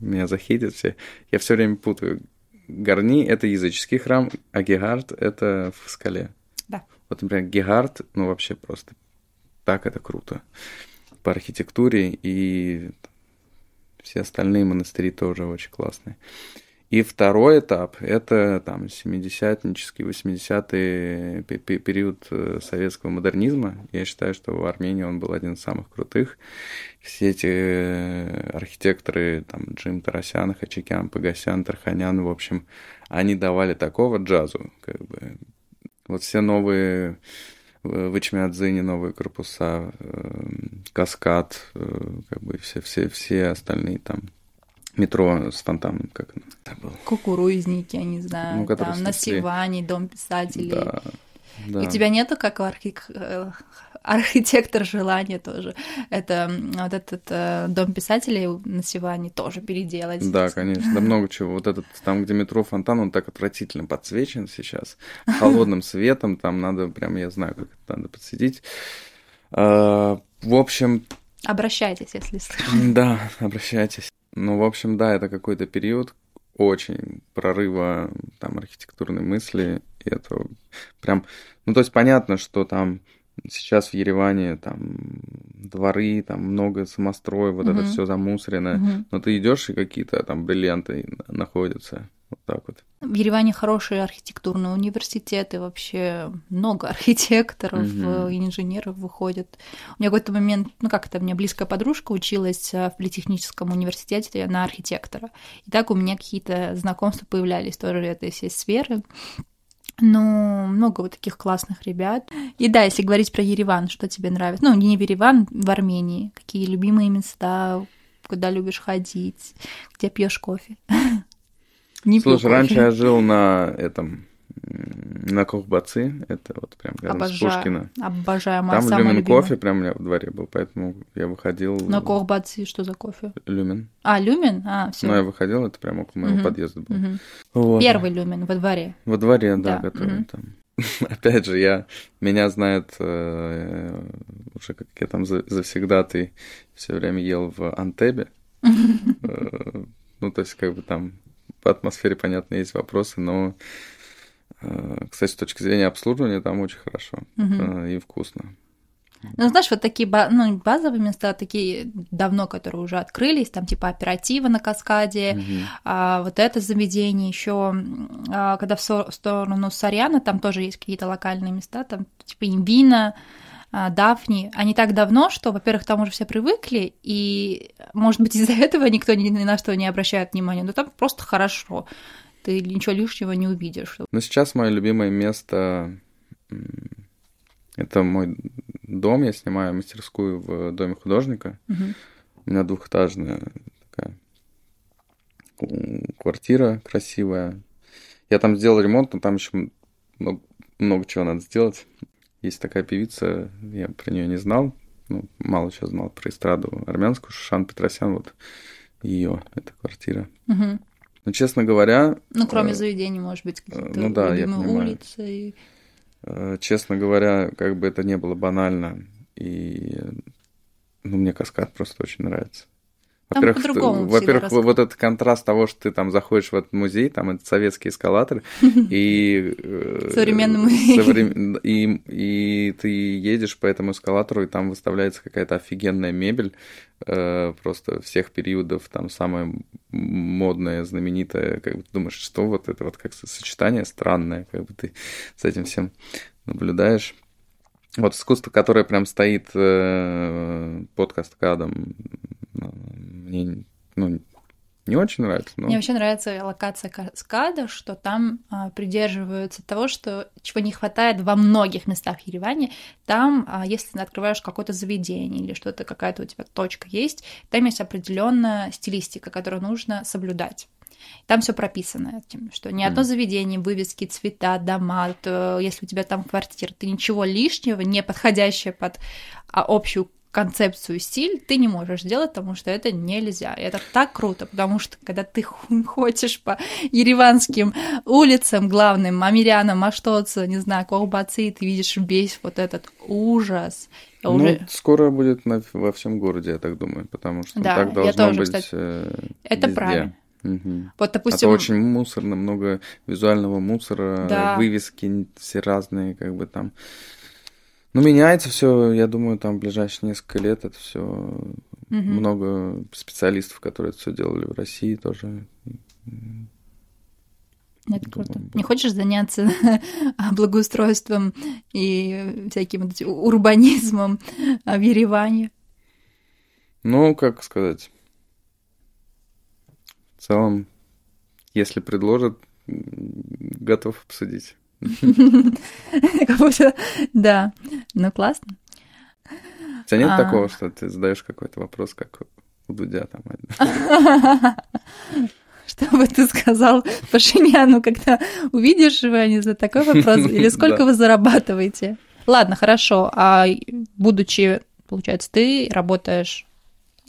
[SPEAKER 2] меня захейтят все, я все время путаю. Гарни это языческий храм, а Гегард это в скале.
[SPEAKER 1] Да.
[SPEAKER 2] Вот, например, Гегард, ну вообще просто так это круто по архитектуре и все остальные монастыри тоже очень классные. И второй этап – это там 70-нический, 80-й пе- пе- период э, советского модернизма. Я считаю, что в Армении он был один из самых крутых. Все эти э, архитекторы, там, Джим Тарасян, Хачикян, Пагасян, Тарханян, в общем, они давали такого джазу, как бы. Вот все новые э, в Ичмиадзине новые корпуса, Каскад, как бы все, все, все остальные там метро с фонтаном, как оно.
[SPEAKER 1] Кукурузники, я не знаю,
[SPEAKER 2] Ну,
[SPEAKER 1] там на. Сиване, Дом писателей.
[SPEAKER 2] Да, да.
[SPEAKER 1] У тебя нету, как у архи- э, архитектор желания тоже? Это вот этот э, Дом писателей на Сиване тоже переделать.
[SPEAKER 2] Да, конечно, да много чего. Вот этот, там, где метро фонтан, он так отвратительно подсвечен сейчас, холодным светом, там надо прям, я знаю, как это надо подсветить. А, В общем,
[SPEAKER 1] Обращайтесь, если слышите.
[SPEAKER 2] да, обращайтесь. Ну, в общем, да, это какой-то период очень прорыва там архитектурной мысли. И это прям... Ну, то есть понятно, что там сейчас в Ереване там дворы, там много самостроев, вот это
[SPEAKER 1] Мгм.
[SPEAKER 2] все замусорено.
[SPEAKER 1] Мгм.
[SPEAKER 2] Но ты идешь, и какие-то там бриллианты на- находятся. Вот так вот.
[SPEAKER 1] В Ереване хорошие архитектурные университеты, вообще много архитекторов и инженеров выходят. У меня в какой-то момент, ну как это, у меня близкая подружка училась э, в политехническом университете на архитектора. И так у меня какие-то знакомства появлялись тоже этой всей сферы. Ну, много вот таких классных ребят. И да, если говорить про Ереван, что тебе нравится? Ну, не в Ереван, в Армении. Какие любимые места, куда любишь ходить, где пьешь кофе? Не
[SPEAKER 2] Слушай, раньше я жил на этом, на Кохбацы, это вот прям рядом с
[SPEAKER 1] Обожаю.
[SPEAKER 2] Пушкино.
[SPEAKER 1] Обожаю, моя
[SPEAKER 2] Там
[SPEAKER 1] самая
[SPEAKER 2] люмен
[SPEAKER 1] любимая.
[SPEAKER 2] кофе прям у меня во дворе был, поэтому я выходил...
[SPEAKER 1] На Кохбацы что за кофе?
[SPEAKER 2] Люмен.
[SPEAKER 1] А, люмен? А, все.
[SPEAKER 2] Но я выходил, это прямо около моего
[SPEAKER 1] Мгм.
[SPEAKER 2] подъезда было. Вот.
[SPEAKER 1] Первый люмен во дворе.
[SPEAKER 2] Во дворе, да,
[SPEAKER 1] Да,
[SPEAKER 2] который
[SPEAKER 1] мгм.
[SPEAKER 2] там. Опять же, я, меня знают э, уже как я там за- завсегдатый все время ел в Антебе. Э, Ну, то есть, как бы там по атмосфере, понятно, есть вопросы, но, э, кстати, с точки зрения обслуживания там очень хорошо э, и вкусно.
[SPEAKER 1] Ну, знаешь, вот такие ну, базовые места, такие давно, которые уже открылись, там типа оператива на каскаде,
[SPEAKER 2] Мгм.
[SPEAKER 1] а вот это заведение еще, когда в со- в сторону Сарьяна, там тоже есть какие-то локальные места, там типа Имбина, а, Дафни, они так давно, что, во-первых, там уже все привыкли, и, может быть, из-за этого никто ни, ни на что не обращает внимания, но там просто хорошо, ты ничего лишнего не увидишь.
[SPEAKER 2] Но сейчас мое любимое место это мой дом. Я снимаю мастерскую в доме художника.
[SPEAKER 1] Мгм.
[SPEAKER 2] У меня двухэтажная такая квартира красивая. Я там сделал ремонт, но там еще много, много чего надо сделать. Есть такая певица, я про нее не знал, ну, мало чего знал про эстраду армянскую, Шишан Петросян, вот ее, эта квартира.
[SPEAKER 1] Мгм.
[SPEAKER 2] Но, честно говоря,
[SPEAKER 1] Ну, кроме
[SPEAKER 2] э,
[SPEAKER 1] заведений, может быть, какие-то
[SPEAKER 2] ну да, я понимаю.
[SPEAKER 1] улицы. и-
[SPEAKER 2] Э, Честно говоря, как бы это не было банально, и ну, мне каскад просто очень нравится. Во-первых,
[SPEAKER 1] всегда
[SPEAKER 2] во-первых, вот этот контраст того, что ты там заходишь в этот музей, там этот советский эскалатор, и... э,
[SPEAKER 1] Современный музей.
[SPEAKER 2] соврем- И, ты едешь по этому эскалатору, и там выставляется какая-то офигенная мебель, э, просто всех периодов, там самая модная, знаменитая, как бы ты думаешь, что вот это вот как сочетание странное, как бы ты с этим всем наблюдаешь. Вот искусство, которое прям стоит э, под каскадом, мне ну, не очень нравится, но
[SPEAKER 1] Мне вообще нравится локация каскада, что там а, придерживаются того, что чего не хватает во многих местах Ереване. Там, а, если ты открываешь какое-то заведение или что-то, какая-то у тебя точка есть, там есть определенная стилистика, которую нужно соблюдать. Там все прописано что ни одно заведение, вывески, цвета, дома, то, если у тебя там квартира, ты ничего лишнего, не подходящее под а, общую концепцию, стиль, ты не можешь сделать, потому что это нельзя. И это так круто, потому что когда ты ходишь по ереванским улицам главным, Амирянам, Аштоцу, не знаю, Кохбацы, ты видишь весь вот этот ужас.
[SPEAKER 2] Ну, уже... скоро будет на, во всем городе, я так думаю, потому что да, так должно тоже, быть кстати, э,
[SPEAKER 1] Это
[SPEAKER 2] везде.
[SPEAKER 1] правильно.
[SPEAKER 2] Угу. Вот, допустим... А то очень мусорно, много визуального мусора, да. вывески все разные, как бы там. Ну, меняется все, я думаю, там в ближайшие несколько лет это все угу. много специалистов, которые это все делали в России тоже.
[SPEAKER 1] Это круто. Не хочешь заняться благоустройством и всяким урбанизмом в Ереване?
[SPEAKER 2] Ну, как сказать, в целом, если предложат, готов обсудить.
[SPEAKER 1] Да, ну классно.
[SPEAKER 2] У тебя нет а. такого, что ты задаешь какой-то вопрос, как у Дудя там?
[SPEAKER 1] Что бы ты сказал Пашиняну, когда увидишь вы они за такой вопрос? Или сколько вы зарабатываете? Ладно, хорошо. А будучи, получается, ты работаешь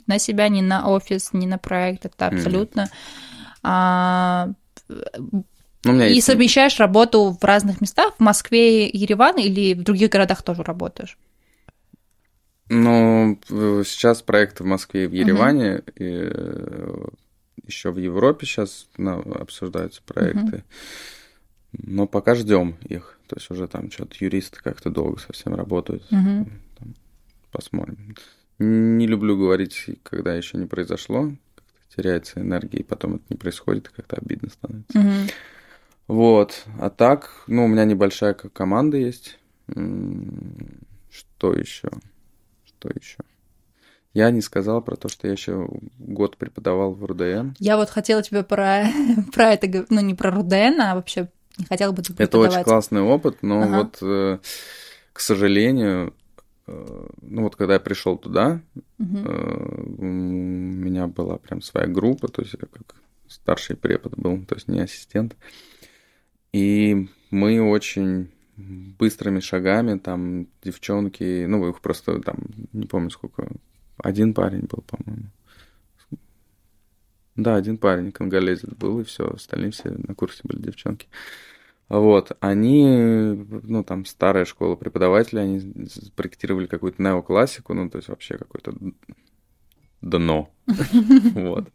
[SPEAKER 1] на себя, не на офис, не на проект, это абсолютно. А, ну, и есть... совмещаешь работу в разных местах, в Москве, Ереван или в других городах тоже работаешь?
[SPEAKER 2] Ну, сейчас проекты в Москве и в Ереване, угу. и э, еще в Европе сейчас ну, обсуждаются проекты. Угу. Но пока ждем их. То есть уже там что-то юристы как-то долго совсем работают. Угу. Там, посмотрим. Не люблю говорить, когда еще не произошло. Теряется энергия, и потом это не происходит, и как-то обидно становится. Угу. Вот. А так, ну, у меня небольшая команда есть. Что еще? Что еще? Я не сказал про то, что я еще год преподавал в РУДН.
[SPEAKER 1] Я вот хотела тебе про, про это, ну не про РУДН, а вообще не хотела бы
[SPEAKER 2] тебе Это очень классный опыт, но ага. вот, э, к сожалению, ну вот когда я пришел туда, угу. у меня была прям своя группа, то есть я как старший препод был, то есть не ассистент. И мы очень быстрыми шагами, там, девчонки, ну, их просто там, не помню сколько, один парень был, по-моему. Да, один парень, конголезец был, и все, остальные все на курсе были девчонки. Вот, они, ну, там, старая школа преподавателей, они проектировали какую-то неоклассику, ну, то есть вообще какое-то дно. Вот.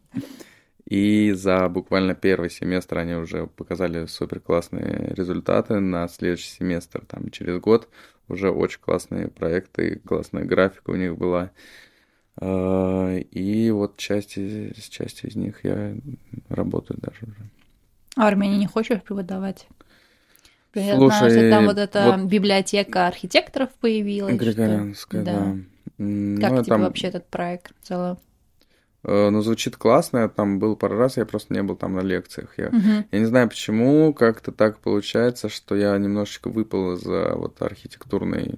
[SPEAKER 2] И за буквально первый семестр они уже показали супер классные результаты. На следующий семестр, там, через год, уже очень классные проекты, классная графика у них была. А, и вот части, с частью из них я работаю даже уже.
[SPEAKER 1] А Армении не хочешь преподавать? Я Слушай, знаю, что там вот эта вот библиотека архитекторов появилась.
[SPEAKER 2] Григорянская, да. да.
[SPEAKER 1] Как ну, тебе там... вообще этот проект в целом?
[SPEAKER 2] Э, ну, звучит классно. Я там был пару раз, я просто не был там на лекциях. Я, uh я не знаю почему, как-то так получается, что я немножечко выпал из вот архитектурной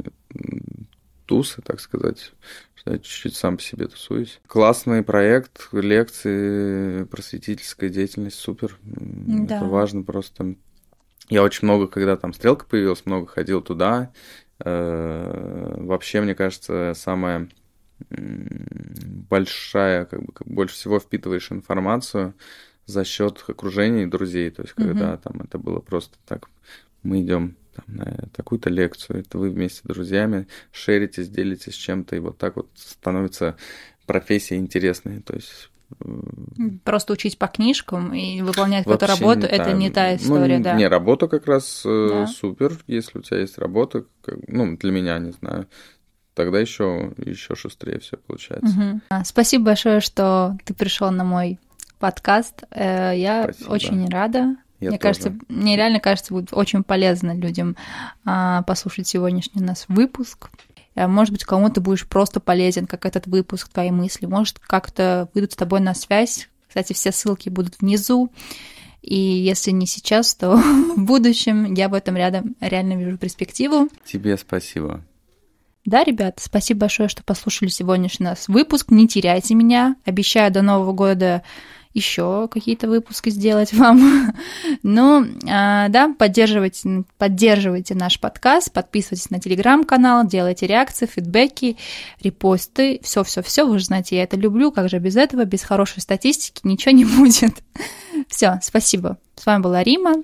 [SPEAKER 2] тусы, так сказать, что я чуть-чуть сам по себе тусуюсь. Классный проект, лекции, просветительская деятельность, супер. Да. Это важно просто. Я очень много, когда там стрелка появилась, много ходил туда. Э, вообще, мне кажется, самое большая, как бы, больше всего впитываешь информацию за счет окружения и друзей. То есть, когда mm-hmm. там это было просто так, мы идем там, на такую-то лекцию, это вы вместе с друзьями шеритесь, делитесь чем-то, и вот так вот становится профессия интересной. То есть
[SPEAKER 1] Просто учить по книжкам и выполнять какую-то работу, это не та ну, история, ну, да.
[SPEAKER 2] Не, работа как раз э, да. супер, если у тебя есть работа, как, ну, для меня, не знаю, тогда еще, еще шустрее все получается.
[SPEAKER 1] Угу. Спасибо большое, что ты пришел на мой подкаст. Э, я Спасибо. очень рада. Я мне тоже. кажется, мне реально кажется, будет очень полезно людям а, послушать сегодняшний у нас выпуск. А, может быть, кому ты будешь просто полезен, как этот выпуск, твои мысли. Может, как-то выйдут с тобой на связь. Кстати, все ссылки будут внизу. И если не сейчас, то в будущем я в этом рядом реально вижу перспективу.
[SPEAKER 2] Тебе спасибо.
[SPEAKER 1] Да, ребят, спасибо большое, что послушали сегодняшний нас выпуск. Не теряйте меня. Обещаю до Нового года еще какие-то выпуски сделать вам. Но, а, да, поддерживайте, поддерживайте наш подкаст, подписывайтесь на телеграм-канал, делайте реакции, фидбэки, репосты, все-все-все, вы же знаете, я это люблю, как же без этого, без хорошей статистики ничего не будет. Все, спасибо. С вами была Рима.